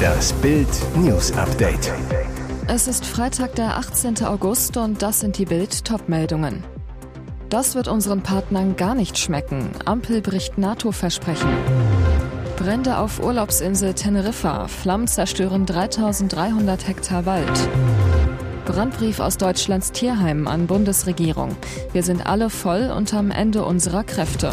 Das Bild News Update. Es ist Freitag, der 18. August und das sind die Bild Topmeldungen. Das wird unseren Partnern gar nicht schmecken. Ampel bricht NATO-Versprechen. Brände auf Urlaubsinsel Teneriffa. Flammen zerstören 3300 Hektar Wald. Brandbrief aus Deutschlands Tierheim an Bundesregierung. Wir sind alle voll und am Ende unserer Kräfte.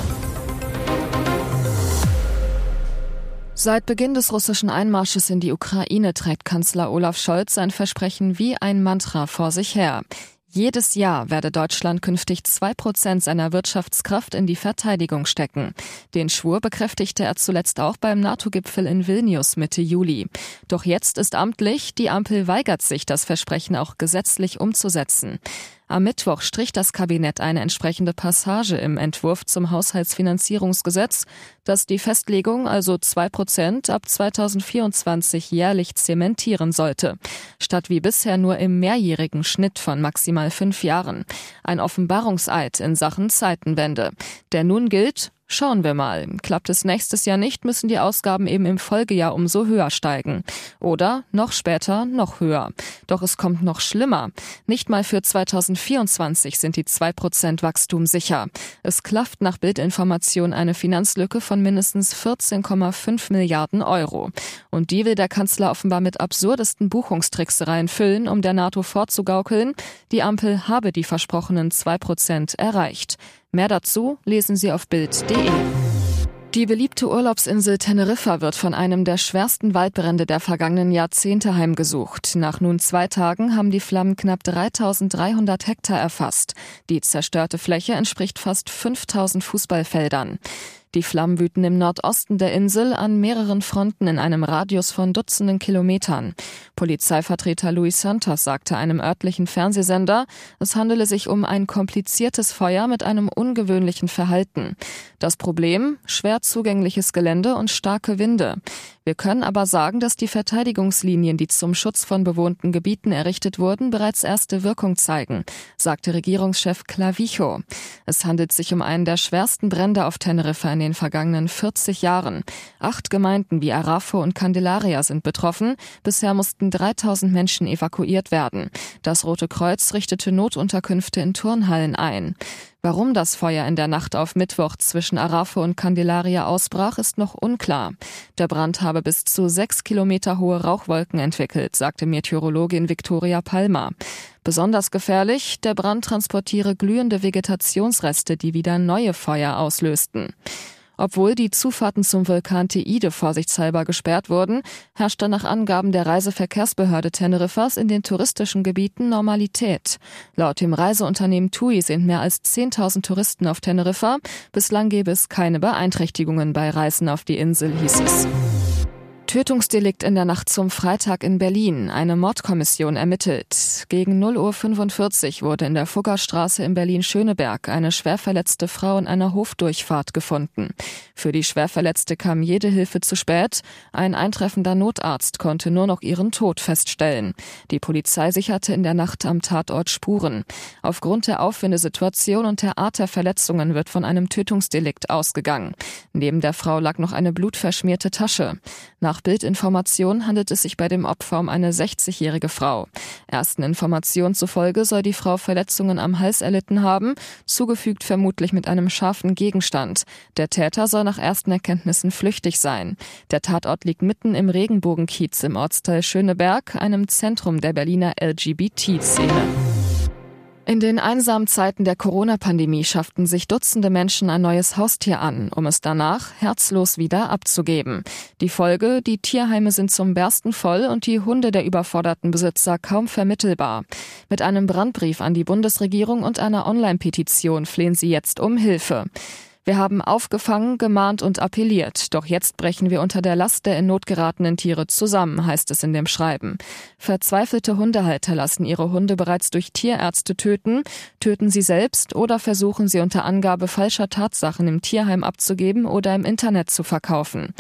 Seit Beginn des russischen Einmarsches in die Ukraine trägt Kanzler Olaf Scholz sein Versprechen wie ein Mantra vor sich her. Jedes Jahr werde Deutschland künftig zwei Prozent seiner Wirtschaftskraft in die Verteidigung stecken. Den Schwur bekräftigte er zuletzt auch beim NATO-Gipfel in Vilnius Mitte Juli. Doch jetzt ist amtlich, die Ampel weigert sich, das Versprechen auch gesetzlich umzusetzen. Am Mittwoch strich das Kabinett eine entsprechende Passage im Entwurf zum Haushaltsfinanzierungsgesetz, das die Festlegung, also zwei Prozent, ab 2024 jährlich zementieren sollte, statt wie bisher nur im mehrjährigen Schnitt von maximal fünf Jahren. Ein Offenbarungseid in Sachen Zeitenwende. Der nun gilt, Schauen wir mal. Klappt es nächstes Jahr nicht, müssen die Ausgaben eben im Folgejahr umso höher steigen. Oder noch später noch höher. Doch es kommt noch schlimmer. Nicht mal für 2024 sind die 2% Wachstum sicher. Es klafft nach Bildinformation eine Finanzlücke von mindestens 14,5 Milliarden Euro. Und die will der Kanzler offenbar mit absurdesten Buchungstricksereien füllen, um der NATO vorzugaukeln, die Ampel habe die versprochenen 2% erreicht. Mehr dazu lesen Sie auf Bild.de. Die beliebte Urlaubsinsel Teneriffa wird von einem der schwersten Waldbrände der vergangenen Jahrzehnte heimgesucht. Nach nun zwei Tagen haben die Flammen knapp 3300 Hektar erfasst. Die zerstörte Fläche entspricht fast 5000 Fußballfeldern. Die Flammen wüten im Nordosten der Insel an mehreren Fronten in einem Radius von Dutzenden Kilometern. Polizeivertreter Luis Santos sagte einem örtlichen Fernsehsender, es handele sich um ein kompliziertes Feuer mit einem ungewöhnlichen Verhalten. Das Problem? Schwer zugängliches Gelände und starke Winde. Wir können aber sagen, dass die Verteidigungslinien, die zum Schutz von bewohnten Gebieten errichtet wurden, bereits erste Wirkung zeigen, sagte Regierungschef Clavijo. Es handelt sich um einen der schwersten Brände auf Teneriffa in den vergangenen 40 Jahren. Acht Gemeinden wie Arafo und Candelaria sind betroffen. Bisher mussten 3000 Menschen evakuiert werden. Das Rote Kreuz richtete Notunterkünfte in Turnhallen ein. Warum das Feuer in der Nacht auf Mittwoch zwischen Arafo und Candelaria ausbrach, ist noch unklar. Der Brand habe bis zu sechs Kilometer hohe Rauchwolken entwickelt, sagte Meteorologin Victoria Palmer. Besonders gefährlich, der Brand transportiere glühende Vegetationsreste, die wieder neue Feuer auslösten. Obwohl die Zufahrten zum Vulkan Teide vorsichtshalber gesperrt wurden, herrschte nach Angaben der Reiseverkehrsbehörde Teneriffas in den touristischen Gebieten Normalität. Laut dem Reiseunternehmen TUI sind mehr als 10.000 Touristen auf Teneriffa. Bislang gäbe es keine Beeinträchtigungen bei Reisen auf die Insel, hieß es. Tötungsdelikt in der Nacht zum Freitag in Berlin. Eine Mordkommission ermittelt. Gegen 0.45 Uhr wurde in der Fuggerstraße in Berlin-Schöneberg eine schwerverletzte Frau in einer Hofdurchfahrt gefunden. Für die Schwerverletzte kam jede Hilfe zu spät. Ein eintreffender Notarzt konnte nur noch ihren Tod feststellen. Die Polizei sicherte in der Nacht am Tatort Spuren. Aufgrund der Aufwindesituation und der Art der Verletzungen wird von einem Tötungsdelikt ausgegangen. Neben der Frau lag noch eine blutverschmierte Tasche. Nach nach Bildinformationen handelt es sich bei dem Opfer um eine 60-jährige Frau. Ersten Informationen zufolge soll die Frau Verletzungen am Hals erlitten haben, zugefügt vermutlich mit einem scharfen Gegenstand. Der Täter soll nach ersten Erkenntnissen flüchtig sein. Der Tatort liegt mitten im Regenbogenkiez im Ortsteil Schöneberg, einem Zentrum der Berliner LGBT-Szene. In den einsamen Zeiten der Corona-Pandemie schafften sich Dutzende Menschen ein neues Haustier an, um es danach herzlos wieder abzugeben. Die Folge, die Tierheime sind zum Bersten voll und die Hunde der überforderten Besitzer kaum vermittelbar. Mit einem Brandbrief an die Bundesregierung und einer Online-Petition flehen sie jetzt um Hilfe. Wir haben aufgefangen, gemahnt und appelliert, doch jetzt brechen wir unter der Last der in Not geratenen Tiere zusammen, heißt es in dem Schreiben. Verzweifelte Hundehalter lassen ihre Hunde bereits durch Tierärzte töten, töten sie selbst oder versuchen sie unter Angabe falscher Tatsachen im Tierheim abzugeben oder im Internet zu verkaufen.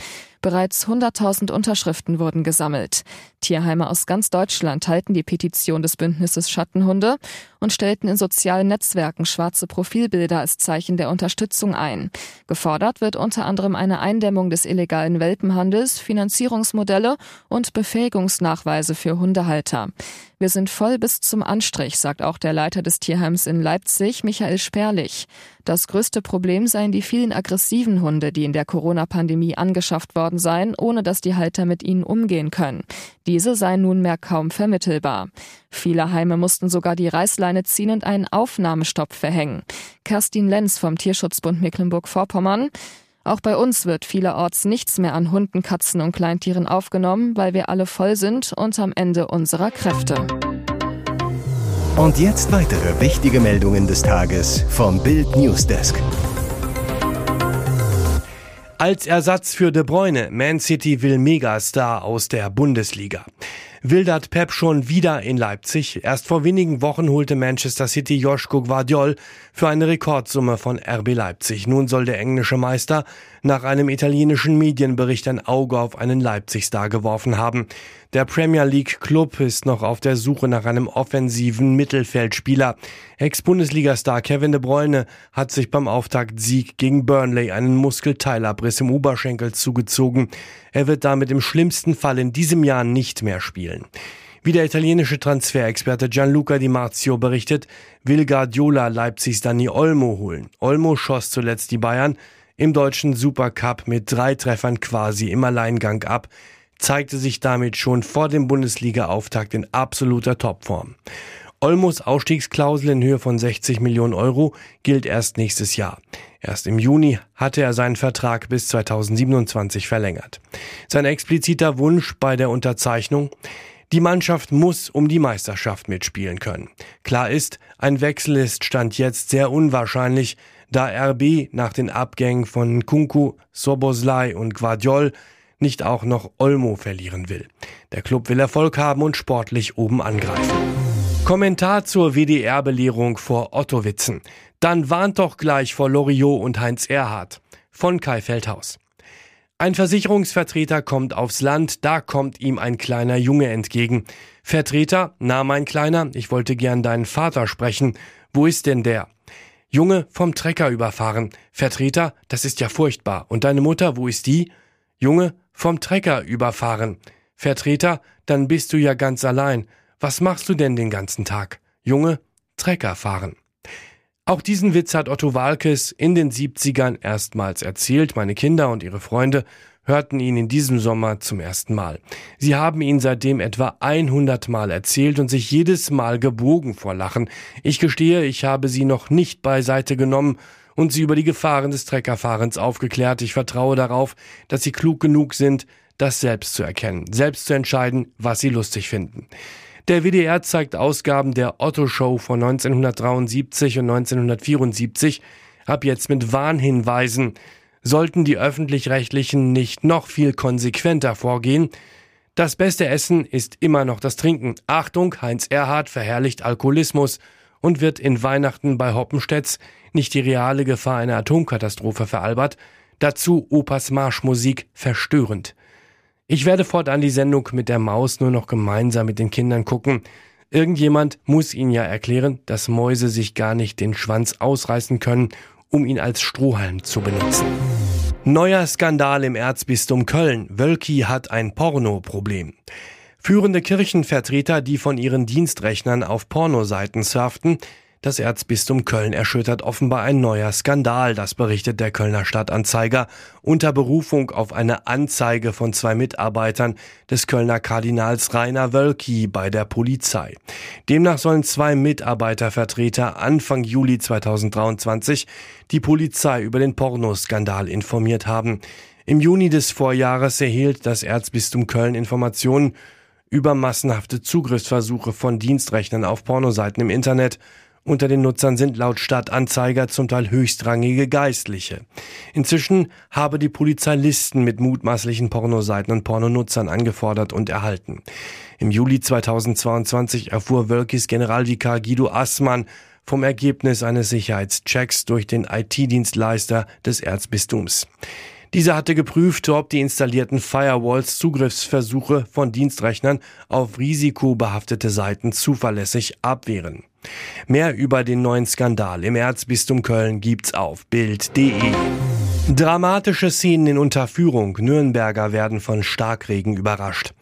Bereits 100.000 Unterschriften wurden gesammelt. Tierheime aus ganz Deutschland halten die Petition des Bündnisses Schattenhunde und stellten in sozialen Netzwerken schwarze Profilbilder als Zeichen der Unterstützung ein. Gefordert wird unter anderem eine Eindämmung des illegalen Welpenhandels, Finanzierungsmodelle und Befähigungsnachweise für Hundehalter. Wir sind voll bis zum Anstrich, sagt auch der Leiter des Tierheims in Leipzig, Michael Sperlich. Das größte Problem seien die vielen aggressiven Hunde, die in der Corona-Pandemie angeschafft worden seien, ohne dass die Halter mit ihnen umgehen können. Diese seien nunmehr kaum vermittelbar. Viele Heime mussten sogar die Reißleine ziehen und einen Aufnahmestopp verhängen. Kerstin Lenz vom Tierschutzbund Mecklenburg-Vorpommern. Auch bei uns wird vielerorts nichts mehr an Hunden, Katzen und Kleintieren aufgenommen, weil wir alle voll sind und am Ende unserer Kräfte. Und jetzt weitere wichtige Meldungen des Tages vom Bild Newsdesk. Als Ersatz für De Bruyne, Man City will Megastar aus der Bundesliga wildert Pep schon wieder in Leipzig. Erst vor wenigen Wochen holte Manchester City Joschko Guardiol für eine Rekordsumme von RB Leipzig. Nun soll der englische Meister nach einem italienischen Medienbericht ein Auge auf einen Leipzig-Star geworfen haben. Der Premier League Club ist noch auf der Suche nach einem offensiven Mittelfeldspieler. Ex-Bundesliga-Star Kevin de Bruyne hat sich beim Auftaktsieg gegen Burnley einen Muskelteilabriss im Oberschenkel zugezogen. Er wird damit im schlimmsten Fall in diesem Jahr nicht mehr spielen. Wie der italienische Transferexperte Gianluca Di Marzio berichtet, will Guardiola Leipzigs Dani Olmo holen. Olmo schoss zuletzt die Bayern im deutschen Supercup mit drei Treffern quasi im Alleingang ab, zeigte sich damit schon vor dem Bundesliga-Auftakt in absoluter Topform. Olmos Ausstiegsklausel in Höhe von 60 Millionen Euro gilt erst nächstes Jahr. Erst im Juni hatte er seinen Vertrag bis 2027 verlängert. Sein expliziter Wunsch bei der Unterzeichnung die Mannschaft muss um die Meisterschaft mitspielen können. Klar ist, ein Wechsel ist Stand jetzt sehr unwahrscheinlich, da RB nach den Abgängen von Kunku, Soboslai und Guardiol nicht auch noch Olmo verlieren will. Der Club will Erfolg haben und sportlich oben angreifen. Kommentar zur WDR-Belehrung vor Ottowitzen. Dann warnt doch gleich vor Loriot und Heinz Erhardt. Von Kai Feldhaus. Ein Versicherungsvertreter kommt aufs Land, da kommt ihm ein kleiner Junge entgegen. Vertreter, na mein Kleiner, ich wollte gern deinen Vater sprechen. Wo ist denn der? Junge, vom Trecker überfahren. Vertreter, das ist ja furchtbar. Und deine Mutter, wo ist die? Junge, vom Trecker überfahren. Vertreter, dann bist du ja ganz allein. Was machst du denn den ganzen Tag? Junge, Trecker fahren. Auch diesen Witz hat Otto Walkes in den 70ern erstmals erzählt. Meine Kinder und ihre Freunde hörten ihn in diesem Sommer zum ersten Mal. Sie haben ihn seitdem etwa 100 Mal erzählt und sich jedes Mal gebogen vor Lachen. Ich gestehe, ich habe sie noch nicht beiseite genommen und sie über die Gefahren des Treckerfahrens aufgeklärt. Ich vertraue darauf, dass sie klug genug sind, das selbst zu erkennen, selbst zu entscheiden, was sie lustig finden. Der WDR zeigt Ausgaben der Otto Show von 1973 und 1974 ab jetzt mit Warnhinweisen sollten die öffentlich-rechtlichen nicht noch viel konsequenter vorgehen. Das beste Essen ist immer noch das Trinken. Achtung, Heinz Erhard verherrlicht Alkoholismus und wird in Weihnachten bei Hoppenstedts nicht die reale Gefahr einer Atomkatastrophe veralbert, dazu Opas Marschmusik verstörend. Ich werde fortan die Sendung mit der Maus nur noch gemeinsam mit den Kindern gucken. Irgendjemand muss ihnen ja erklären, dass Mäuse sich gar nicht den Schwanz ausreißen können um ihn als Strohhalm zu benutzen. Neuer Skandal im Erzbistum Köln. Wölki hat ein Porno-Problem. Führende Kirchenvertreter, die von ihren Dienstrechnern auf Pornoseiten surften, das Erzbistum Köln erschüttert offenbar ein neuer Skandal, das berichtet der Kölner Stadtanzeiger unter Berufung auf eine Anzeige von zwei Mitarbeitern des Kölner Kardinals Rainer Wölki bei der Polizei. Demnach sollen zwei Mitarbeitervertreter Anfang Juli 2023 die Polizei über den Pornoskandal informiert haben. Im Juni des Vorjahres erhielt das Erzbistum Köln Informationen über massenhafte Zugriffsversuche von Dienstrechnern auf Pornoseiten im Internet unter den Nutzern sind laut Stadtanzeiger zum Teil höchstrangige Geistliche. Inzwischen habe die Polizei Listen mit mutmaßlichen Pornoseiten und Pornonutzern angefordert und erhalten. Im Juli 2022 erfuhr Wölkis Generalvikar Guido Assmann vom Ergebnis eines Sicherheitschecks durch den IT-Dienstleister des Erzbistums. Dieser hatte geprüft, ob die installierten Firewalls Zugriffsversuche von Dienstrechnern auf risikobehaftete Seiten zuverlässig abwehren. Mehr über den neuen Skandal im Erzbistum Köln gibt's auf Bild.de. Dramatische Szenen in Unterführung. Nürnberger werden von Starkregen überrascht.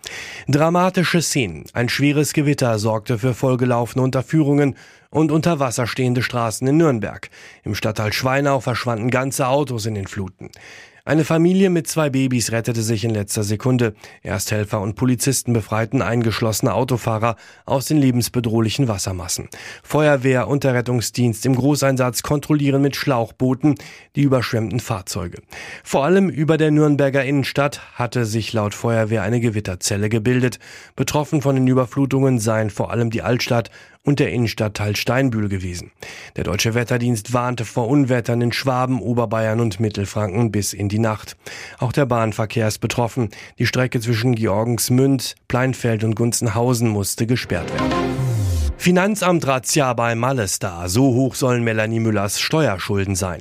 Dramatische Szenen. Ein schweres Gewitter sorgte für vollgelaufene Unterführungen und unter Wasser stehende Straßen in Nürnberg. Im Stadtteil Schweinau verschwanden ganze Autos in den Fluten. Eine Familie mit zwei Babys rettete sich in letzter Sekunde. Ersthelfer und Polizisten befreiten eingeschlossene Autofahrer aus den lebensbedrohlichen Wassermassen. Feuerwehr und der Rettungsdienst im Großeinsatz kontrollieren mit Schlauchbooten die überschwemmten Fahrzeuge. Vor allem über der Nürnberger Innenstadt hatte sich laut Feuerwehr eine Gewitterzelle gebildet. Betroffen von den Überflutungen seien vor allem die Altstadt und der Innenstadtteil Steinbühl gewesen. Der Deutsche Wetterdienst warnte vor Unwettern in Schwaben, Oberbayern und Mittelfranken bis in die Nacht. Auch der Bahnverkehr ist betroffen. Die Strecke zwischen Georgensmünd, Pleinfeld und Gunzenhausen musste gesperrt werden. Finanzamt Razzia bei Malestar. So hoch sollen Melanie Müllers Steuerschulden sein.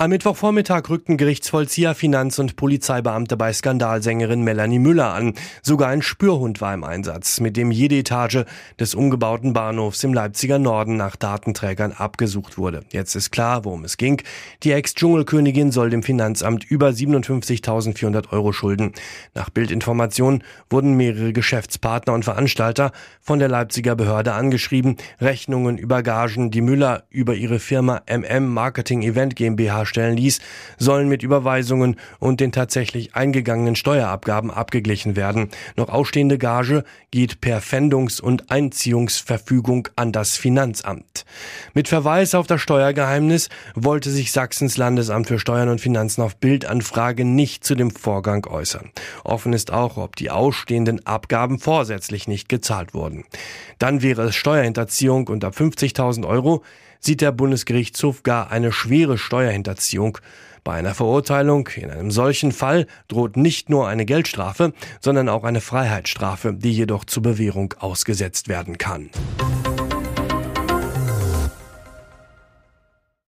Am Mittwochvormittag rückten Gerichtsvollzieher, Finanz- und Polizeibeamte bei Skandalsängerin Melanie Müller an. Sogar ein Spürhund war im Einsatz, mit dem jede Etage des umgebauten Bahnhofs im Leipziger Norden nach Datenträgern abgesucht wurde. Jetzt ist klar, worum es ging. Die Ex-Dschungelkönigin soll dem Finanzamt über 57.400 Euro schulden. Nach Bildinformationen wurden mehrere Geschäftspartner und Veranstalter von der Leipziger Behörde angeschrieben. Rechnungen über Gagen, die Müller über ihre Firma MM Marketing Event GmbH stellen ließ, sollen mit Überweisungen und den tatsächlich eingegangenen Steuerabgaben abgeglichen werden. Noch ausstehende Gage geht per Pfändungs- und Einziehungsverfügung an das Finanzamt. Mit Verweis auf das Steuergeheimnis wollte sich Sachsens Landesamt für Steuern und Finanzen auf Bildanfrage nicht zu dem Vorgang äußern. Offen ist auch, ob die ausstehenden Abgaben vorsätzlich nicht gezahlt wurden. Dann wäre es Steuerhinterziehung ab 50.000 Euro sieht der Bundesgerichtshof gar eine schwere Steuerhinterziehung. Bei einer Verurteilung in einem solchen Fall droht nicht nur eine Geldstrafe, sondern auch eine Freiheitsstrafe, die jedoch zur Bewährung ausgesetzt werden kann.